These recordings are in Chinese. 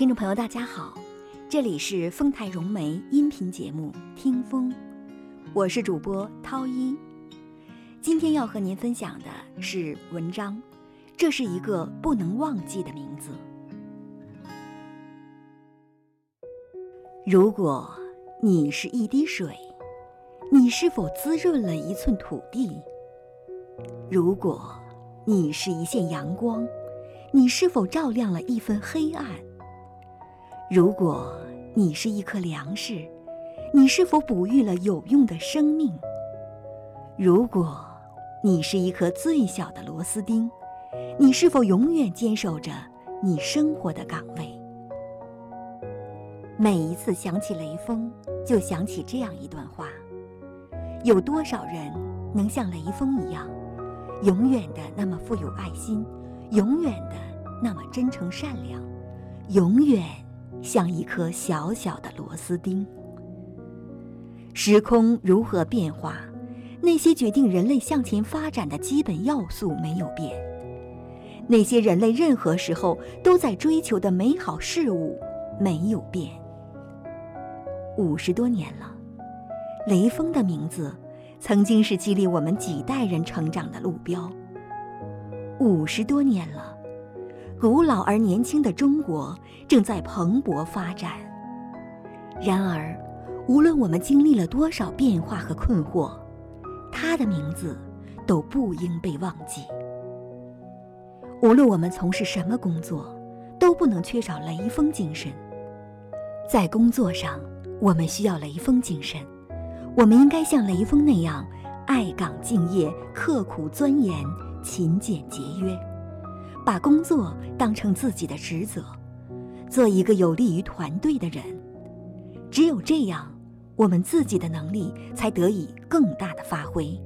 听众朋友，大家好，这里是丰台融媒音频节目《听风》，我是主播涛一。今天要和您分享的是文章，这是一个不能忘记的名字。如果你是一滴水，你是否滋润了一寸土地？如果你是一线阳光，你是否照亮了一分黑暗？如果你是一颗粮食，你是否哺育了有用的生命？如果你是一颗最小的螺丝钉，你是否永远坚守着你生活的岗位？每一次想起雷锋，就想起这样一段话：有多少人能像雷锋一样，永远的那么富有爱心，永远的那么真诚善良，永远？像一颗小小的螺丝钉。时空如何变化？那些决定人类向前发展的基本要素没有变。那些人类任何时候都在追求的美好事物没有变。五十多年了，雷锋的名字曾经是激励我们几代人成长的路标。五十多年了。古老而年轻的中国正在蓬勃发展。然而，无论我们经历了多少变化和困惑，他的名字都不应被忘记。无论我们从事什么工作，都不能缺少雷锋精神。在工作上，我们需要雷锋精神，我们应该像雷锋那样爱岗敬业、刻苦钻研、勤俭节约。把工作当成自己的职责，做一个有利于团队的人。只有这样，我们自己的能力才得以更大的发挥。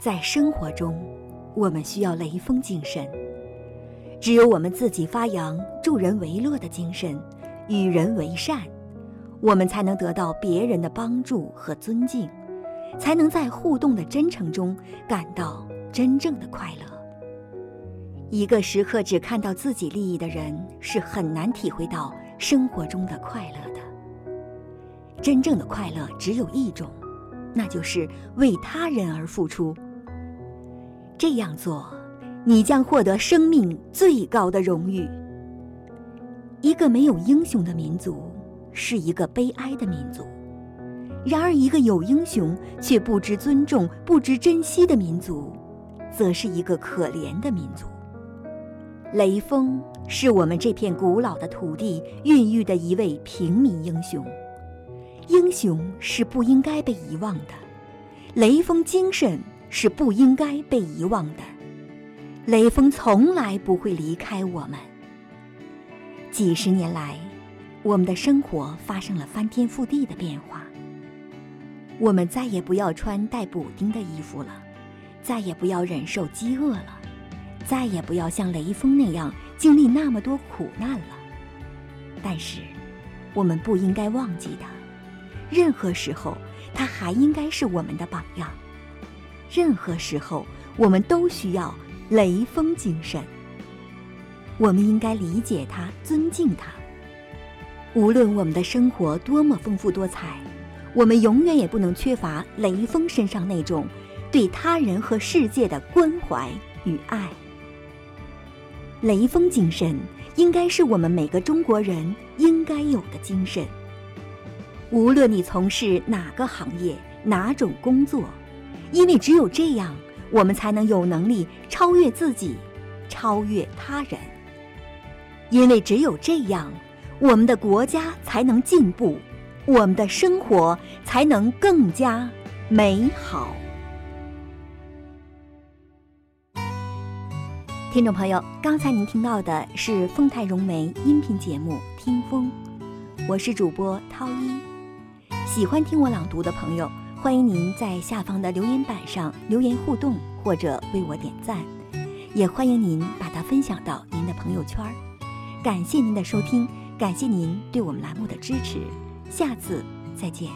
在生活中，我们需要雷锋精神。只有我们自己发扬助人为乐的精神，与人为善，我们才能得到别人的帮助和尊敬，才能在互动的真诚中感到真正的快乐。一个时刻只看到自己利益的人，是很难体会到生活中的快乐的。真正的快乐只有一种，那就是为他人而付出。这样做，你将获得生命最高的荣誉。一个没有英雄的民族，是一个悲哀的民族；然而，一个有英雄却不知尊重、不知珍惜的民族，则是一个可怜的民族。雷锋是我们这片古老的土地孕育的一位平民英雄，英雄是不应该被遗忘的，雷锋精神是不应该被遗忘的，雷锋从来不会离开我们。几十年来，我们的生活发生了翻天覆地的变化，我们再也不要穿带补丁的衣服了，再也不要忍受饥饿了。再也不要像雷锋那样经历那么多苦难了。但是，我们不应该忘记他。任何时候，他还应该是我们的榜样。任何时候，我们都需要雷锋精神。我们应该理解他，尊敬他。无论我们的生活多么丰富多彩，我们永远也不能缺乏雷锋身上那种对他人和世界的关怀与爱。雷锋精神应该是我们每个中国人应该有的精神。无论你从事哪个行业、哪种工作，因为只有这样，我们才能有能力超越自己，超越他人。因为只有这样，我们的国家才能进步，我们的生活才能更加美好。听众朋友，刚才您听到的是丰泰融媒音频节目《听风》，我是主播涛一。喜欢听我朗读的朋友，欢迎您在下方的留言板上留言互动，或者为我点赞，也欢迎您把它分享到您的朋友圈。感谢您的收听，感谢您对我们栏目的支持，下次再见。